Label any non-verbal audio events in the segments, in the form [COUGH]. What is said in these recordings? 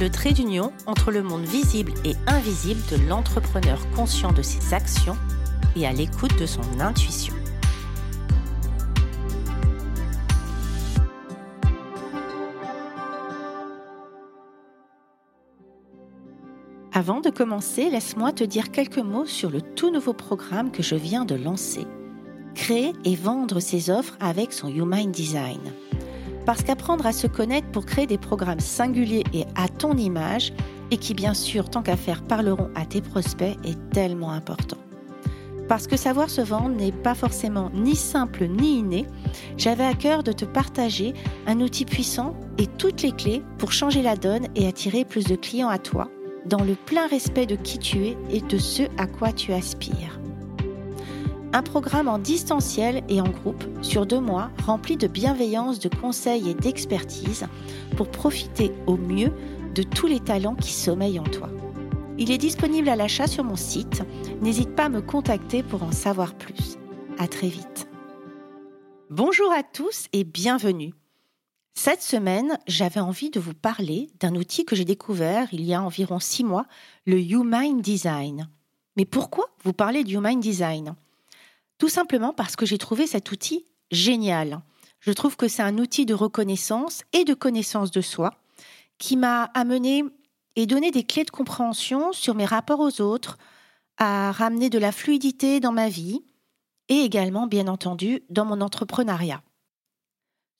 le trait d'union entre le monde visible et invisible de l'entrepreneur conscient de ses actions et à l'écoute de son intuition. Avant de commencer, laisse-moi te dire quelques mots sur le tout nouveau programme que je viens de lancer. Créer et vendre ses offres avec son Human Design. Parce qu'apprendre à se connaître pour créer des programmes singuliers et à ton image, et qui bien sûr, tant qu'à faire, parleront à tes prospects, est tellement important. Parce que savoir se vendre n'est pas forcément ni simple ni inné, j'avais à cœur de te partager un outil puissant et toutes les clés pour changer la donne et attirer plus de clients à toi, dans le plein respect de qui tu es et de ce à quoi tu aspires. Un programme en distanciel et en groupe sur deux mois rempli de bienveillance, de conseils et d'expertise pour profiter au mieux de tous les talents qui sommeillent en toi. Il est disponible à l'achat sur mon site. N'hésite pas à me contacter pour en savoir plus. À très vite. Bonjour à tous et bienvenue. Cette semaine, j'avais envie de vous parler d'un outil que j'ai découvert il y a environ six mois, le Human Design. Mais pourquoi vous parlez du Human Design? Tout simplement parce que j'ai trouvé cet outil génial. Je trouve que c'est un outil de reconnaissance et de connaissance de soi qui m'a amené et donné des clés de compréhension sur mes rapports aux autres, à ramener de la fluidité dans ma vie et également, bien entendu, dans mon entrepreneuriat.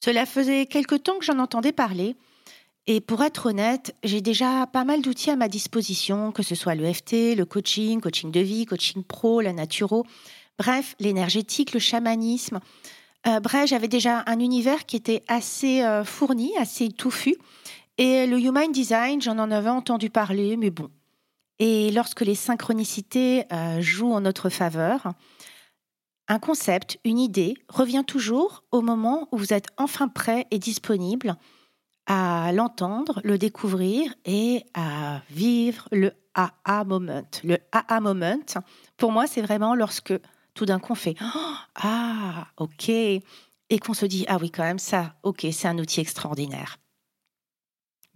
Cela faisait quelque temps que j'en entendais parler et pour être honnête, j'ai déjà pas mal d'outils à ma disposition, que ce soit le FT, le coaching, coaching de vie, coaching pro, la naturo. Bref, l'énergétique, le chamanisme. Euh, bref, j'avais déjà un univers qui était assez euh, fourni, assez touffu. Et le Human Design, j'en en avais entendu parler, mais bon. Et lorsque les synchronicités euh, jouent en notre faveur, un concept, une idée revient toujours au moment où vous êtes enfin prêt et disponible à l'entendre, le découvrir et à vivre le AA moment. Le AA moment, pour moi, c'est vraiment lorsque tout d'un coup on fait Ah, ok. Et qu'on se dit Ah oui, quand même, ça, ok, c'est un outil extraordinaire.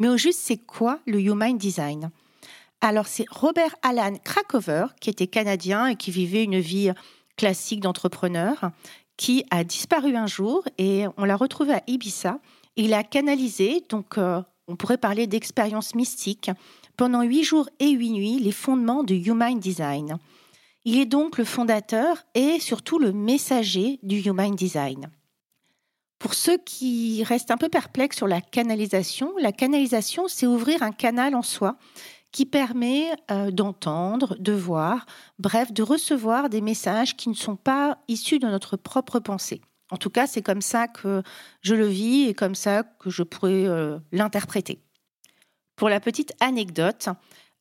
Mais au juste, c'est quoi le Human Design? Alors, c'est Robert Alan Krakover, qui était canadien et qui vivait une vie classique d'entrepreneur, qui a disparu un jour et on l'a retrouvé à Ibiza. Il a canalisé, donc euh, on pourrait parler d'expérience mystique, pendant huit jours et huit nuits, les fondements du Human Design. Il est donc le fondateur et surtout le messager du Human Design. Pour ceux qui restent un peu perplexes sur la canalisation, la canalisation, c'est ouvrir un canal en soi qui permet euh, d'entendre, de voir, bref, de recevoir des messages qui ne sont pas issus de notre propre pensée. En tout cas, c'est comme ça que je le vis et comme ça que je pourrais euh, l'interpréter. Pour la petite anecdote,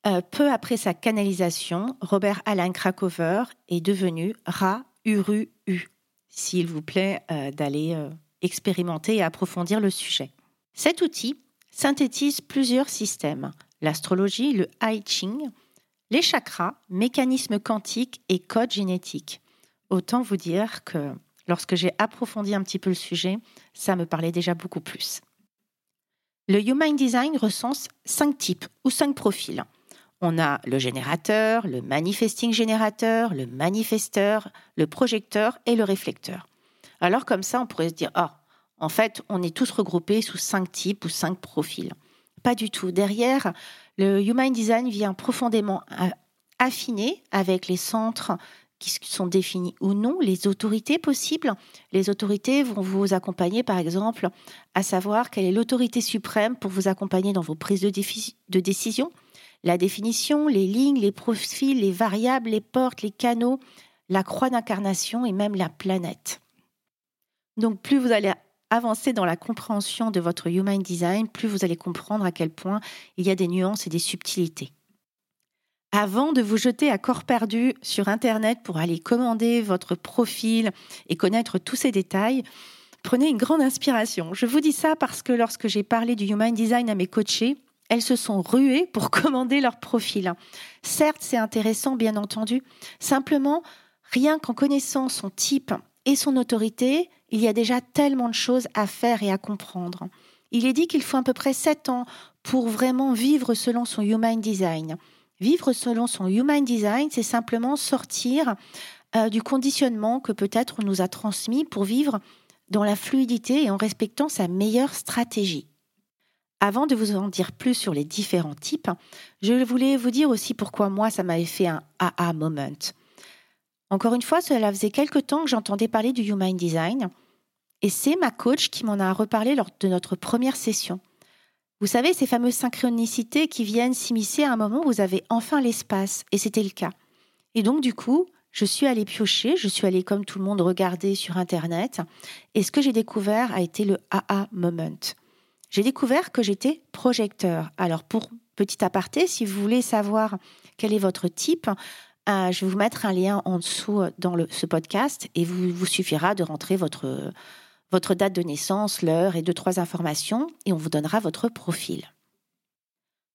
euh, peu après sa canalisation, Robert Alan Krakover est devenu Ra Uru U. S'il vous plaît euh, d'aller euh, expérimenter et approfondir le sujet. Cet outil synthétise plusieurs systèmes l'astrologie, le I Ching, les chakras, mécanismes quantiques et code génétique. Autant vous dire que lorsque j'ai approfondi un petit peu le sujet, ça me parlait déjà beaucoup plus. Le Human Design recense cinq types ou cinq profils on a le générateur, le manifesting générateur, le manifesteur, le projecteur et le réflecteur. Alors comme ça, on pourrait se dire, ah, en fait, on est tous regroupés sous cinq types ou cinq profils. Pas du tout. Derrière, le Human Design vient profondément affiner avec les centres qui sont définis ou non, les autorités possibles. Les autorités vont vous accompagner, par exemple, à savoir quelle est l'autorité suprême pour vous accompagner dans vos prises de décision la définition, les lignes, les profils, les variables, les portes, les canaux, la croix d'incarnation et même la planète. Donc plus vous allez avancer dans la compréhension de votre Human Design, plus vous allez comprendre à quel point il y a des nuances et des subtilités. Avant de vous jeter à corps perdu sur Internet pour aller commander votre profil et connaître tous ces détails, prenez une grande inspiration. Je vous dis ça parce que lorsque j'ai parlé du Human Design à mes coachés, elles se sont ruées pour [LAUGHS] commander leur profil. Certes, c'est intéressant, bien entendu. Simplement, rien qu'en connaissant son type et son autorité, il y a déjà tellement de choses à faire et à comprendre. Il est dit qu'il faut à peu près 7 ans pour vraiment vivre selon son Human Design. Vivre selon son Human Design, c'est simplement sortir euh, du conditionnement que peut-être on nous a transmis pour vivre dans la fluidité et en respectant sa meilleure stratégie. Avant de vous en dire plus sur les différents types, je voulais vous dire aussi pourquoi moi ça m'avait fait un AA moment. Encore une fois, cela faisait quelque temps que j'entendais parler du Human Design et c'est ma coach qui m'en a reparlé lors de notre première session. Vous savez, ces fameuses synchronicités qui viennent s'immiscer à un moment où vous avez enfin l'espace, et c'était le cas. Et donc, du coup, je suis allée piocher, je suis allée comme tout le monde regarder sur Internet, et ce que j'ai découvert a été le AA Moment. J'ai découvert que j'étais projecteur. Alors, pour petit aparté, si vous voulez savoir quel est votre type, euh, je vais vous mettre un lien en dessous dans ce podcast et vous vous suffira de rentrer votre, votre date de naissance, l'heure et deux, trois informations, et on vous donnera votre profil.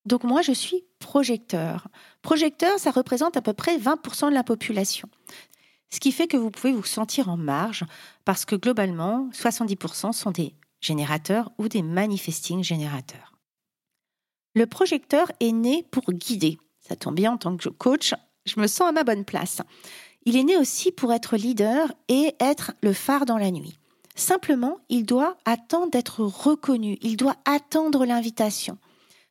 Donc moi, je suis projecteur. Projecteur, ça représente à peu près 20% de la population. Ce qui fait que vous pouvez vous sentir en marge, parce que globalement, 70% sont des générateurs ou des manifesting générateurs. Le projecteur est né pour guider. Ça tombe bien en tant que coach, je me sens à ma bonne place. Il est né aussi pour être leader et être le phare dans la nuit. Simplement, il doit attendre d'être reconnu, il doit attendre l'invitation.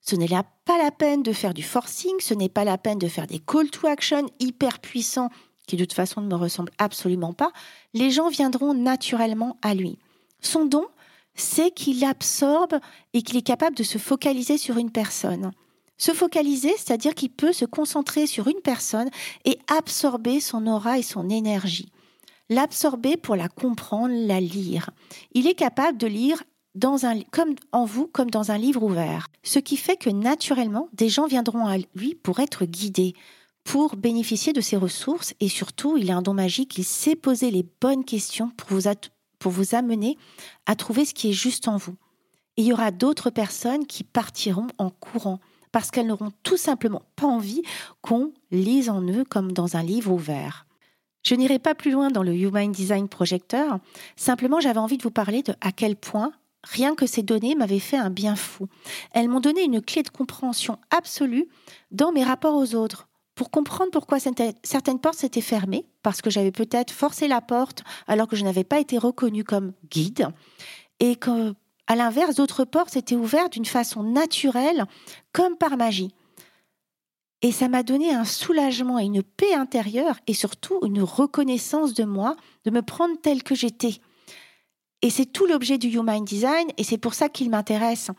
Ce n'est là pas la peine de faire du forcing, ce n'est pas la peine de faire des call to action hyper puissants qui de toute façon ne me ressemblent absolument pas. Les gens viendront naturellement à lui. Son don, c'est qu'il absorbe et qu'il est capable de se focaliser sur une personne. Se focaliser, c'est-à-dire qu'il peut se concentrer sur une personne et absorber son aura et son énergie l'absorber pour la comprendre, la lire. Il est capable de lire dans un, comme en vous comme dans un livre ouvert. Ce qui fait que naturellement, des gens viendront à lui pour être guidés, pour bénéficier de ses ressources et surtout, il a un don magique, il sait poser les bonnes questions pour vous, pour vous amener à trouver ce qui est juste en vous. il y aura d'autres personnes qui partiront en courant parce qu'elles n'auront tout simplement pas envie qu'on lise en eux comme dans un livre ouvert. Je n'irai pas plus loin dans le Human Design Projector, simplement j'avais envie de vous parler de à quel point rien que ces données m'avaient fait un bien fou. Elles m'ont donné une clé de compréhension absolue dans mes rapports aux autres, pour comprendre pourquoi certaines portes s'étaient fermées, parce que j'avais peut-être forcé la porte alors que je n'avais pas été reconnue comme guide, et que, à l'inverse, d'autres portes s'étaient ouvertes d'une façon naturelle, comme par magie. Et ça m'a donné un soulagement et une paix intérieure et surtout une reconnaissance de moi, de me prendre telle que j'étais. Et c'est tout l'objet du Human Design et c'est pour ça qu'il m'intéresse.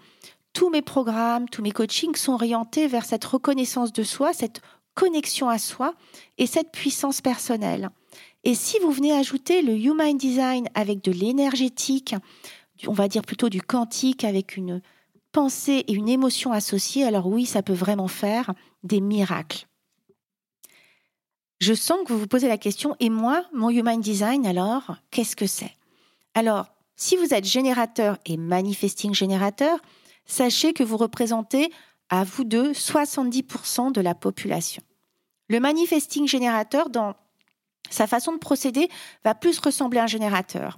Tous mes programmes, tous mes coachings sont orientés vers cette reconnaissance de soi, cette connexion à soi et cette puissance personnelle. Et si vous venez ajouter le Human Design avec de l'énergétique, on va dire plutôt du quantique avec une pensée et une émotion associée, alors oui, ça peut vraiment faire des miracles. Je sens que vous vous posez la question, et moi, mon Human Design, alors, qu'est-ce que c'est? Alors, si vous êtes générateur et manifesting générateur, sachez que vous représentez à vous deux 70% de la population. Le manifesting générateur, dans sa façon de procéder, va plus ressembler à un générateur.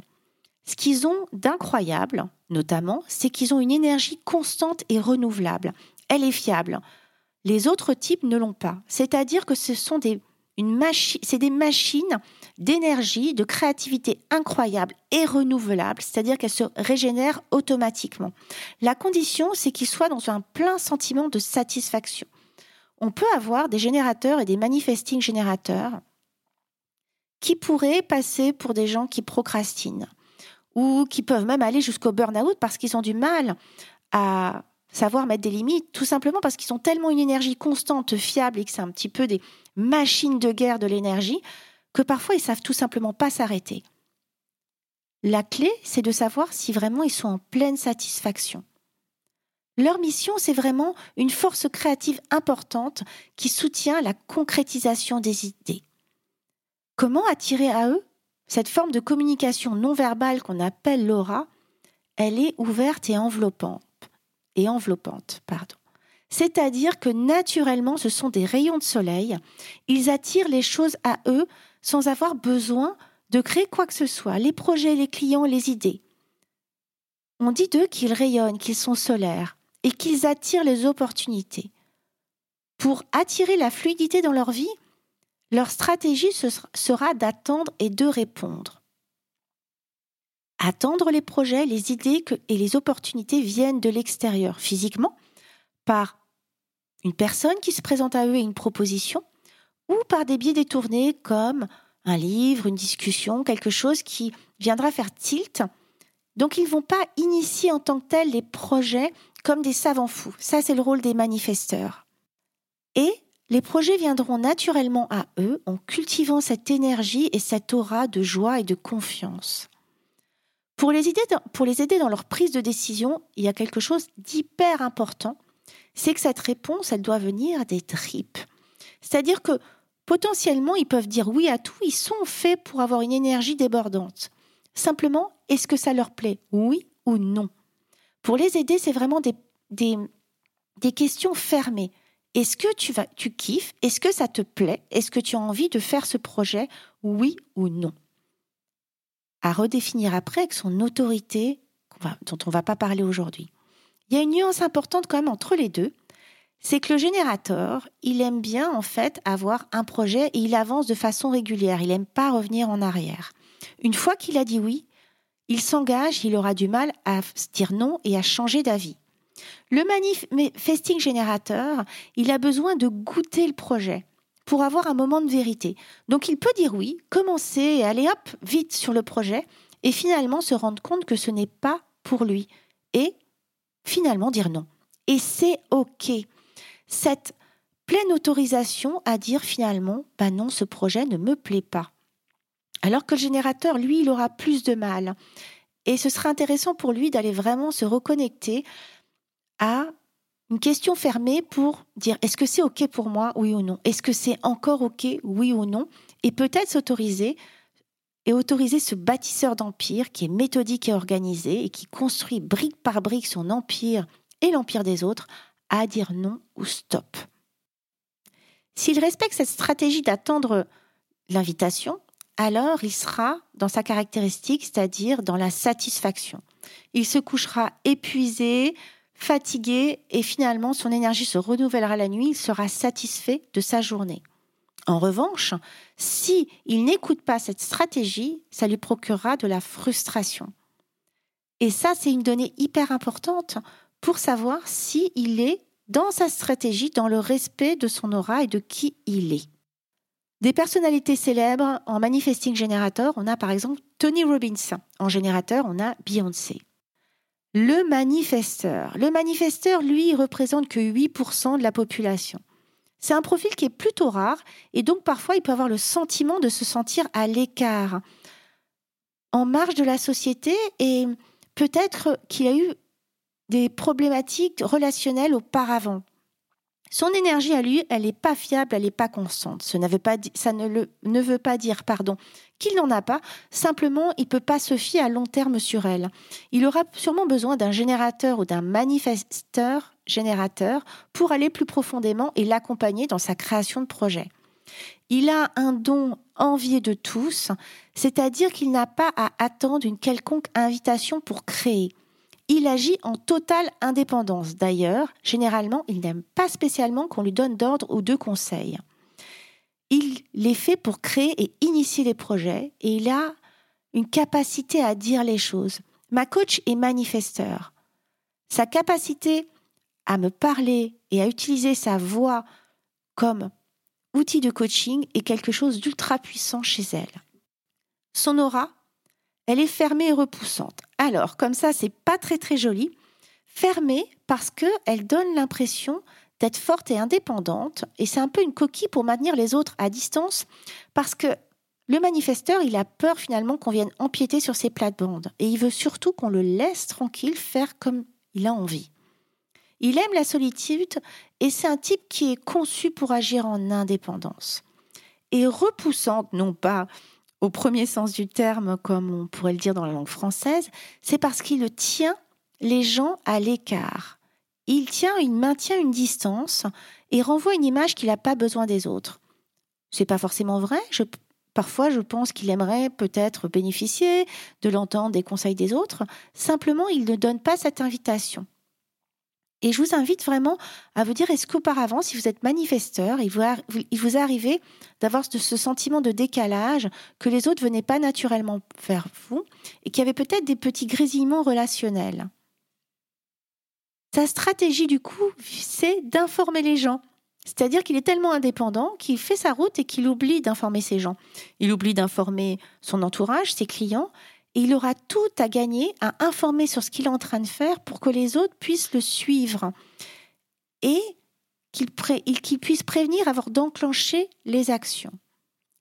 Ce qu'ils ont d'incroyable, notamment, c'est qu'ils ont une énergie constante et renouvelable. Elle est fiable. Les autres types ne l'ont pas. C'est-à-dire que ce sont des, une c'est des machines d'énergie, de créativité incroyable et renouvelable, c'est-à-dire qu'elles se régénèrent automatiquement. La condition, c'est qu'ils soient dans un plein sentiment de satisfaction. On peut avoir des générateurs et des manifesting générateurs qui pourraient passer pour des gens qui procrastinent ou qui peuvent même aller jusqu'au burn-out parce qu'ils ont du mal à savoir mettre des limites, tout simplement parce qu'ils ont tellement une énergie constante, fiable et que c'est un petit peu des machines de guerre de l'énergie que parfois ils savent tout simplement pas s'arrêter. La clé, c'est de savoir si vraiment ils sont en pleine satisfaction. Leur mission, c'est vraiment une force créative importante qui soutient la concrétisation des idées. Comment attirer à eux cette forme de communication non verbale qu'on appelle l'aura? Elle est ouverte et enveloppante. Et enveloppante, pardon. C'est-à-dire que naturellement, ce sont des rayons de soleil. Ils attirent les choses à eux sans avoir besoin de créer quoi que ce soit, les projets, les clients, les idées. On dit d'eux qu'ils rayonnent, qu'ils sont solaires et qu'ils attirent les opportunités. Pour attirer la fluidité dans leur vie, leur stratégie sera d'attendre et de répondre. Attendre les projets, les idées et les opportunités viennent de l'extérieur, physiquement, par une personne qui se présente à eux et une proposition, ou par des biais détournés comme un livre, une discussion, quelque chose qui viendra faire tilt. Donc ils ne vont pas initier en tant que tels les projets comme des savants fous. Ça, c'est le rôle des manifesteurs. Et les projets viendront naturellement à eux en cultivant cette énergie et cette aura de joie et de confiance. Pour les, aider dans, pour les aider dans leur prise de décision, il y a quelque chose d'hyper important, c'est que cette réponse, elle doit venir des tripes. C'est-à-dire que potentiellement, ils peuvent dire oui à tout, ils sont faits pour avoir une énergie débordante. Simplement, est-ce que ça leur plaît Oui ou non? Pour les aider, c'est vraiment des, questions fermées. Est-ce que tu kiffes? Est-ce que ça te plaît? Est-ce que tu as envie de faire ce projet Oui ou non? À redéfinir après avec son autorité, dont on ne va pas parler aujourd'hui. Il y a une nuance importante quand même entre les deux, c'est que le générateur, il aime bien en fait avoir un projet et il avance de façon régulière, il n'aime pas revenir en arrière. Une fois qu'il a dit oui, il s'engage, il aura du mal à dire non et à changer d'avis. Le manifesting générateur, il a besoin de goûter le projet pour avoir un moment de vérité. Donc il peut dire oui, commencer et aller hop, vite sur le projet et finalement se rendre compte que ce n'est pas pour lui et finalement dire non. Et c'est OK. Cette pleine autorisation à dire finalement, bah non, ce projet ne me plaît pas. Alors que le générateur, lui, il aura plus de mal. Et ce sera intéressant pour lui d'aller vraiment se reconnecter à une question fermée pour dire est-ce que c'est OK pour moi, oui ou non? Est-ce que c'est encore OK, oui ou non? Et peut-être s'autoriser et autoriser ce bâtisseur d'empire qui est méthodique et organisé et qui construit brique par brique son empire et l'empire des autres à dire non ou stop. S'il respecte cette stratégie d'attendre l'invitation, alors il sera dans sa caractéristique, c'est-à-dire dans la satisfaction. Il se couchera épuisé, fatigué et finalement son énergie se renouvellera la nuit, il sera satisfait de sa journée. En revanche, si il n'écoute pas cette stratégie, ça lui procurera de la frustration. Et ça, c'est une donnée hyper importante pour savoir si il est dans sa stratégie, dans le respect de son aura et de qui il est. Des personnalités célèbres en manifesting générateur, on a par exemple Tony Robbins. En générateur, on a Beyoncé. Le manifesteur. Le manifesteur, lui, représente que 8% de la population. C'est un profil qui est plutôt rare et donc parfois il peut avoir le sentiment de se sentir à l'écart, en marge de la société et peut-être qu'il a eu des problématiques relationnelles auparavant. Son énergie à lui, elle n'est pas fiable, elle n'est pas constante. Ça, pas, ça ne, le, ne, veut pas dire pardon, qu'il n'en a pas, simplement il ne peut pas se fier à long terme sur elle. Il aura sûrement besoin d'un générateur ou d'un manifesteur générateur pour aller plus profondément et l'accompagner dans sa création de projet. Il a un don envié de tous, c'est-à-dire qu'il n'a pas à attendre une quelconque invitation pour créer. Il agit en totale indépendance. D'ailleurs, généralement, il n'aime pas spécialement qu'on lui donne d'ordre ou de conseils. Il les fait pour créer et initier les projets et il a une capacité à dire les choses. Ma coach est manifesteur. Sa capacité à me parler et à utiliser sa voix comme outil de coaching est quelque chose d'ultra puissant chez elle. Son aura, elle est fermée et repoussante. Alors, comme ça, c'est pas très très joli. Fermée parce qu'elle donne l'impression d'être forte et indépendante, et c'est un peu une coquille pour maintenir les autres à distance, parce que le manifesteur, il a peur finalement qu'on vienne empiéter sur ses plates-bandes, et il veut surtout qu'on le laisse tranquille faire comme il a envie. Il aime la solitude et c'est un type qui est conçu pour agir en indépendance. Et repoussante, non pas au premier sens du terme, comme on pourrait le dire dans la langue française, c'est parce qu'il tient les gens à l'écart. Il tient, il maintient une distance et renvoie une image qu'il n'a pas besoin des autres. C'est pas forcément vrai. parfois, je pense qu'il aimerait peut-être bénéficier de l'entendre des conseils des autres. Simplement, il ne donne pas cette invitation. Et je vous invite vraiment à vous dire, est-ce qu'auparavant, si vous êtes manifesteur, il vous, est arrivé d'avoir ce sentiment de décalage, que les autres venaient pas naturellement vers vous, et qu'il y avait peut-être des petits grésillements relationnels? Sa stratégie, du coup, c'est d'informer les gens. C'est-à-dire qu'il est tellement indépendant qu'il fait sa route et qu'il oublie d'informer ses gens. Il oublie d'informer son entourage, ses clients, il aura tout à gagner à informer sur ce qu'il est en train de faire pour que les autres puissent le suivre et qu'il puisse prévenir avant d'enclencher les actions.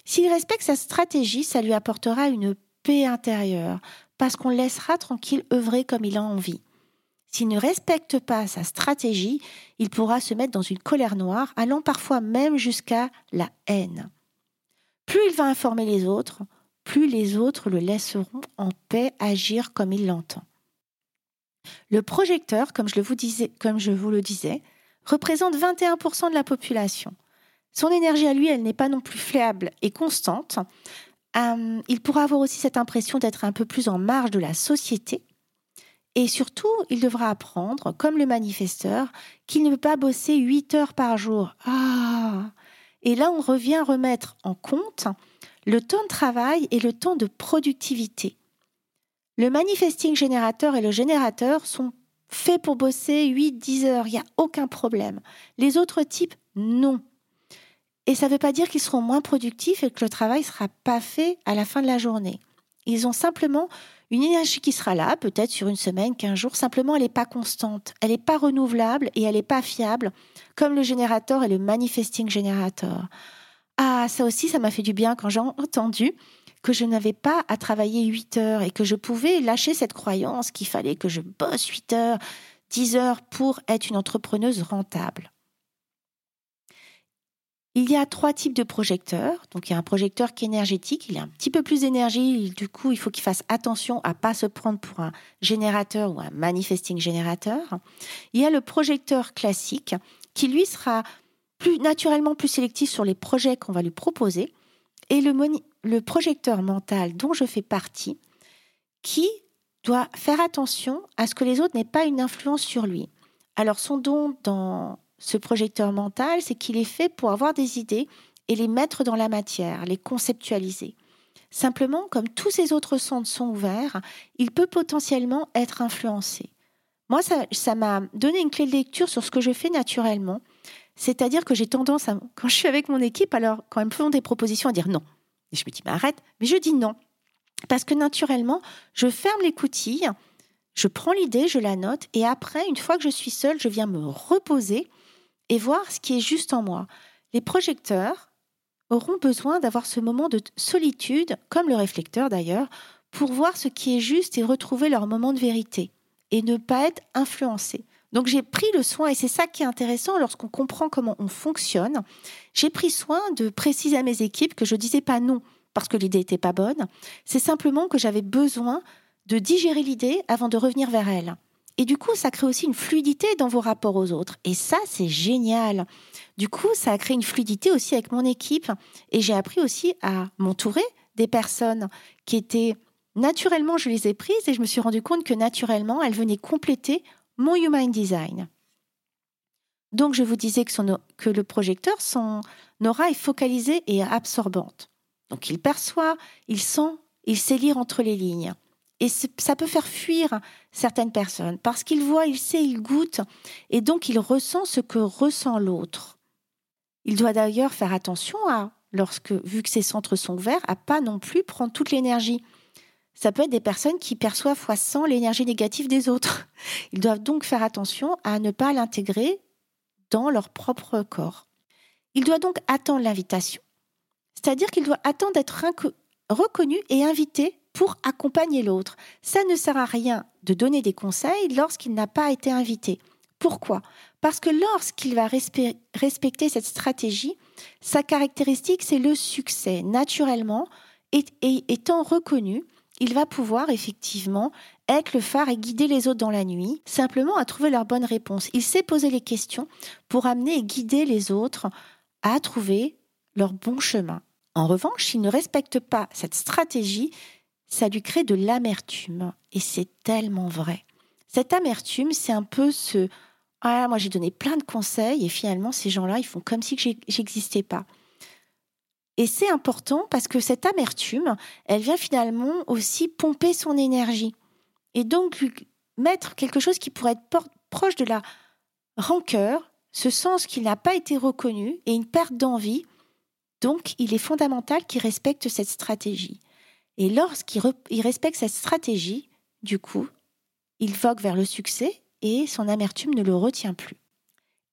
S'il respecte sa stratégie, ça lui apportera une paix intérieure, parce qu'on laissera tranquille œuvrer comme il a envie. S'il ne respecte pas sa stratégie, il pourra se mettre dans une colère noire, allant parfois même jusqu'à la haine. Plus il va informer les autres, plus les autres le laisseront en paix agir comme il l'entend. Le projecteur, comme je, vous le disais, représente 21% de la population. Son énergie à lui, elle n'est pas non plus fiable et constante. Euh, il pourra avoir aussi cette impression d'être un peu plus en marge de la société. Et surtout, il devra apprendre, comme le manifesteur, qu'il ne peut pas bosser 8 heures par jour. Ah Et là, on revient remettre en compte le temps de travail et le temps de productivité. Le manifesting générateur et le générateur sont faits pour bosser 8-10 heures, il n'y a aucun problème. Les autres types, non. Et ça ne veut pas dire qu'ils seront moins productifs et que le travail ne sera pas fait à la fin de la journée. Ils ont simplement une énergie qui sera là, peut-être sur une semaine, 15 jours, simplement elle n'est pas constante, elle n'est pas renouvelable et elle n'est pas fiable, comme le générateur et le manifesting générateur. Ah, ça aussi, ça m'a fait du bien quand j'ai entendu que je n'avais pas à travailler 8 heures et que je pouvais lâcher cette croyance qu'il fallait que je bosse 8 heures, 10 heures pour être une entrepreneuse rentable. Il y a trois types de projecteurs. Donc il y a un projecteur qui est énergétique, il a un petit peu plus d'énergie, du coup il faut qu'il fasse attention à pas se prendre pour un générateur ou un manifesting générateur. Il y a le projecteur classique qui lui sera plus naturellement plus sélectif sur les projets qu'on va lui proposer, et le, projecteur mental dont je fais partie, qui doit faire attention à ce que les autres n'aient pas une influence sur lui. Alors son don dans ce projecteur mental, c'est qu'il est fait pour avoir des idées et les mettre dans la matière, les conceptualiser. Simplement, comme tous ces autres centres sont ouverts, il peut potentiellement être influencé. Moi, ça m'a donné une clé de lecture sur ce que je fais naturellement c'est-à-dire que j'ai tendance quand je suis avec mon équipe, alors quand ils me font des propositions, à dire non. Et je me dis, mais arrête, mais je dis non. Parce que naturellement, je ferme les coutilles, je prends l'idée, je la note, et après, une fois que je suis seule, je viens me reposer et voir ce qui est juste en moi. Les projecteurs auront besoin d'avoir ce moment de solitude, comme le réflecteur d'ailleurs, pour voir ce qui est juste et retrouver leur moment de vérité, et ne pas être influencés. Donc j'ai pris le soin, et c'est ça qui est intéressant lorsqu'on comprend comment on fonctionne, j'ai pris soin de préciser à mes équipes que je ne disais pas non parce que l'idée n'était pas bonne, c'est simplement que j'avais besoin de digérer l'idée avant de revenir vers elle. Et du coup, ça crée aussi une fluidité dans vos rapports aux autres. Et ça, c'est génial. Du coup, ça a créé une fluidité aussi avec mon équipe. Et j'ai appris aussi à m'entourer des personnes qui étaient naturellement, je les ai prises et je me suis rendu compte que naturellement, elles venaient compléter mon Human Design. Donc je vous disais que, le projecteur, son aura est focalisée et absorbante. Donc il perçoit, il sent, il sait lire entre les lignes. Et ça peut faire fuir certaines personnes parce qu'il voit, il sait, il goûte, et donc il ressent ce que ressent l'autre. Il doit d'ailleurs faire attention à, lorsque, vu que ses centres sont ouverts, à pas non plus prendre toute l'énergie. Ça peut être des personnes qui perçoivent fois 100 l'énergie négative des autres. [LAUGHS] Ils doivent donc faire attention à ne pas l'intégrer dans leur propre corps. Il doit donc attendre l'invitation, c'est-à-dire qu'il doit attendre d'être reconnu et invité pour accompagner l'autre. Ça ne sert à rien de donner des conseils lorsqu'il n'a pas été invité. Pourquoi? Parce que lorsqu'il va respecter cette stratégie, sa caractéristique, c'est le succès. Naturellement, étant reconnu, il va pouvoir effectivement être le phare et guider les autres dans la nuit, simplement à trouver leur bonne réponse. Il sait poser les questions pour amener et guider les autres à trouver leur bon chemin. En revanche, s'il ne respecte pas cette stratégie, ça lui crée de l'amertume. Et c'est tellement vrai. Cette amertume, c'est un peu ce Ah, moi j'ai donné plein de conseils et finalement ces gens-là, ils font comme si j'existais pas. Et c'est important parce que cette amertume, elle vient finalement aussi pomper son énergie. Et donc lui mettre quelque chose qui pourrait être proche de la rancœur, ce sens qu'il n'a pas été reconnu et une perte d'envie. Donc il est fondamental qu'il respecte cette stratégie. Et lorsqu'il respecte cette stratégie, du coup, il vogue vers le succès et son amertume ne le retient plus.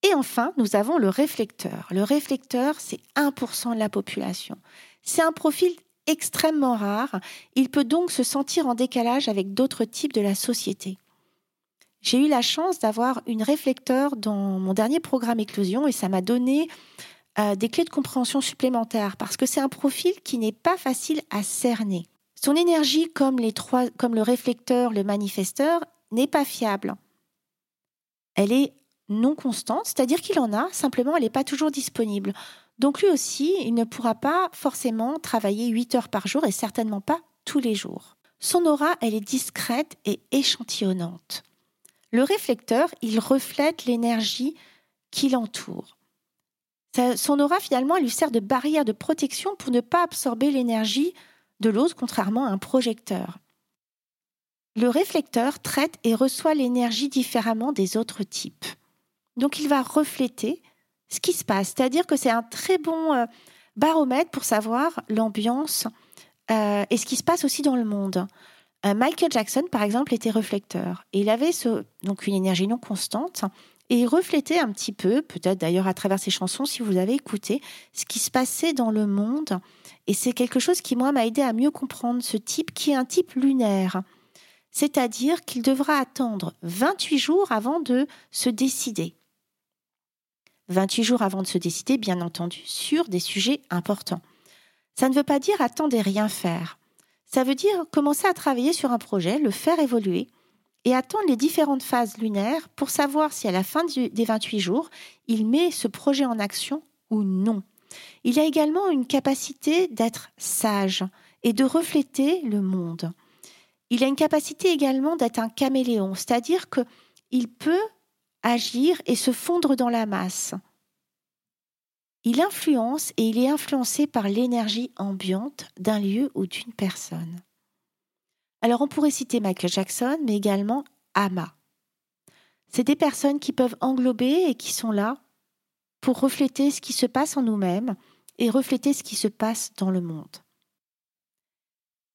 Et enfin, nous avons le réflecteur. Le réflecteur, c'est 1% de la population. C'est un profil extrêmement rare. Il peut donc se sentir en décalage avec d'autres types de la société. J'ai eu la chance d'avoir une réflecteur dans mon dernier programme Éclosion et ça m'a donné euh, des clés de compréhension supplémentaires parce que c'est un profil qui n'est pas facile à cerner. Son énergie, comme, les trois, comme le réflecteur, le manifesteur, n'est pas fiable. Elle est non constante, c'est-à-dire qu'il en a, simplement elle n'est pas toujours disponible. Donc lui aussi, il ne pourra pas forcément travailler 8 heures par jour et certainement pas tous les jours. Son aura, elle est discrète et échantillonnante. Le réflecteur, il reflète l'énergie qui l'entoure. Son aura, finalement, elle lui sert de barrière de protection pour ne pas absorber l'énergie de l'autre, contrairement à un projecteur. Le réflecteur traite et reçoit l'énergie différemment des autres types. Donc il va refléter ce qui se passe. C'est-à-dire que c'est un très bon euh, baromètre pour savoir l'ambiance euh, et ce qui se passe aussi dans le monde. Euh, Michael Jackson, par exemple, était réflecteur. Et il avait donc une énergie non constante. Et il reflétait un petit peu, peut-être d'ailleurs à travers ses chansons, si vous avez écouté, ce qui se passait dans le monde. Et c'est quelque chose qui, moi, m'a aidé à mieux comprendre ce type, qui est un type lunaire. C'est-à-dire qu'il devra attendre 28 jours avant de se décider. 28 jours avant de se décider, bien entendu, sur des sujets importants. Ça ne veut pas dire attendre et rien faire. Ça veut dire commencer à travailler sur un projet, le faire évoluer et attendre les différentes phases lunaires pour savoir si à la fin des 28 jours, il met ce projet en action ou non. Il a également une capacité d'être sage et de refléter le monde. Il a une capacité également d'être un caméléon, c'est-à-dire qu'il peut agir et se fondre dans la masse. Il influence et il est influencé par l'énergie ambiante d'un lieu ou d'une personne. Alors on pourrait citer Michael Jackson, mais également Ama. C'est des personnes qui peuvent englober et qui sont là pour refléter ce qui se passe en nous-mêmes et refléter ce qui se passe dans le monde.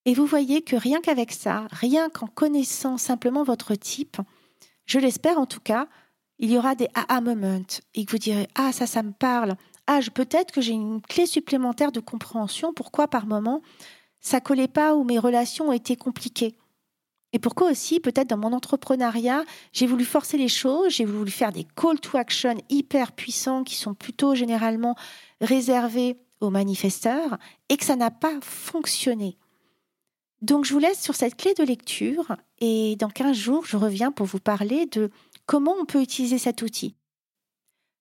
Et vous voyez que rien qu'avec ça, rien qu'en connaissant simplement votre type, je l'espère en tout cas, il y aura des aha moments. Et que vous direz ah ça ça me parle. Ah peut-être que j'ai une clé supplémentaire de compréhension. Pourquoi par moment ça collait pas ou mes relations ont été compliquées? Et pourquoi aussi peut-être dans mon entrepreneuriat j'ai voulu forcer les choses j'ai voulu faire des call to action hyper puissants qui sont plutôt généralement réservés aux manifesteurs et que ça n'a pas fonctionné. Donc je vous laisse sur cette clé de lecture et dans 15 jours je reviens pour vous parler de Comment on peut utiliser cet outil?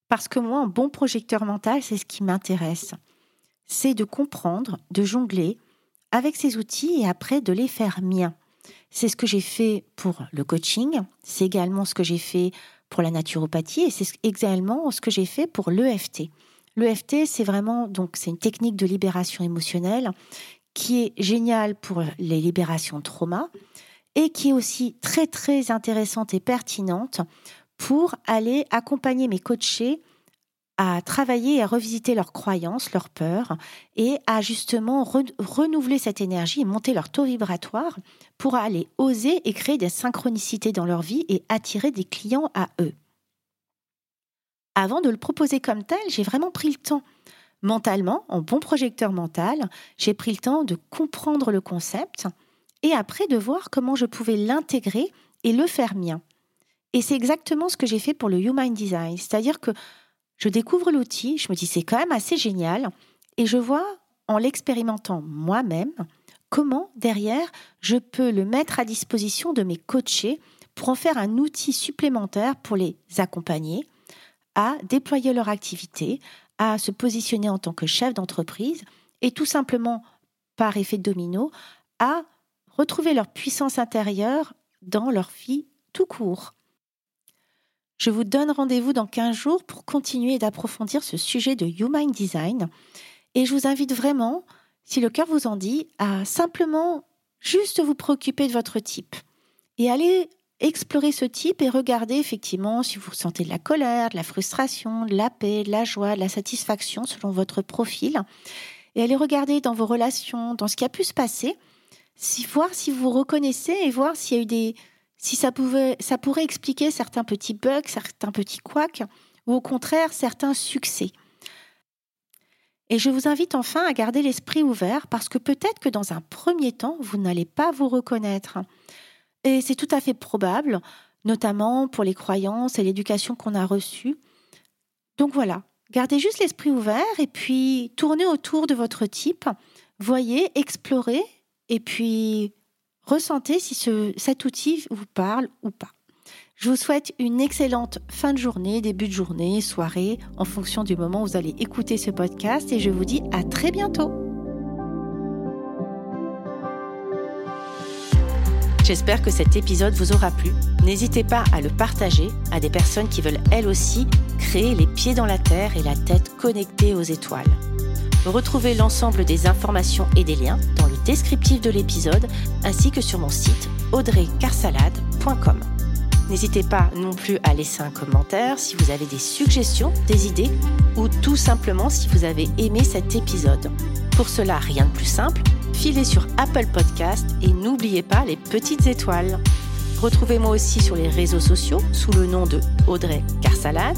Parce que moi, un bon projecteur mental, c'est ce qui m'intéresse. C'est de comprendre, de jongler avec ces outils et après de les faire miens. C'est ce que j'ai fait pour le coaching, c'est également ce que j'ai fait pour la naturopathie et c'est également ce que j'ai fait pour l'EFT. L'EFT, c'est vraiment donc c'est une technique de libération émotionnelle qui est géniale pour les libérations de trauma, et qui est aussi très très intéressante et pertinente pour aller accompagner mes coachés à travailler et à revisiter leurs croyances, leurs peurs et à justement renouveler cette énergie et monter leur taux vibratoire pour aller oser et créer des synchronicités dans leur vie et attirer des clients à eux. Avant de le proposer comme tel, j'ai vraiment pris le temps. Mentalement, en bon projecteur mental, j'ai pris le temps de comprendre le concept, et après de voir comment je pouvais l'intégrer et le faire mien. Et c'est exactement ce que j'ai fait pour le Human Design. C'est-à-dire que je découvre l'outil, je me dis c'est quand même assez génial, et je vois en l'expérimentant moi-même comment derrière je peux le mettre à disposition de mes coachés pour en faire un outil supplémentaire pour les accompagner à déployer leur activité, à se positionner en tant que chef d'entreprise et tout simplement par effet domino à retrouver leur puissance intérieure dans leur vie tout court. Je vous donne rendez-vous dans 15 jours pour continuer d'approfondir ce sujet de Human Design. Et je vous invite vraiment, si le cœur vous en dit, à simplement juste vous préoccuper de votre type. Et aller explorer ce type et regarder effectivement si vous ressentez de la colère, de la frustration, de la paix, de la joie, de la satisfaction selon votre profil. Et aller regarder dans vos relations, dans ce qui a pu se passer, voir si vous reconnaissez et voir s'il y a eu des, si ça pouvait, ça pourrait expliquer certains petits bugs, certains petits couacs, ou au contraire certains succès. Et je vous invite enfin à garder l'esprit ouvert parce que peut-être que dans un premier temps, vous n'allez pas vous reconnaître. Et c'est tout à fait probable, notamment pour les croyances et l'éducation qu'on a reçues. Donc voilà, gardez juste l'esprit ouvert et puis tournez autour de votre type, voyez, explorez et puis Ressentez si ce, cet outil vous parle ou pas. Je vous souhaite une excellente fin de journée, début de journée, soirée, en fonction du moment où vous allez écouter ce podcast et je vous dis à très bientôt. J'espère que cet épisode vous aura plu. N'hésitez pas à le partager à des personnes qui veulent elles aussi créer les pieds dans la terre et la tête connectée aux étoiles. Retrouvez l'ensemble des informations et des liens dans le descriptif de l'épisode ainsi que sur mon site audreycarsalade.com. N'hésitez pas non plus à laisser un commentaire si vous avez des suggestions, des idées ou tout simplement si vous avez aimé cet épisode. Pour cela, rien de plus simple, filez sur Apple Podcast et n'oubliez pas les petites étoiles. Retrouvez-moi aussi sur les réseaux sociaux sous le nom de Audrey Carsalade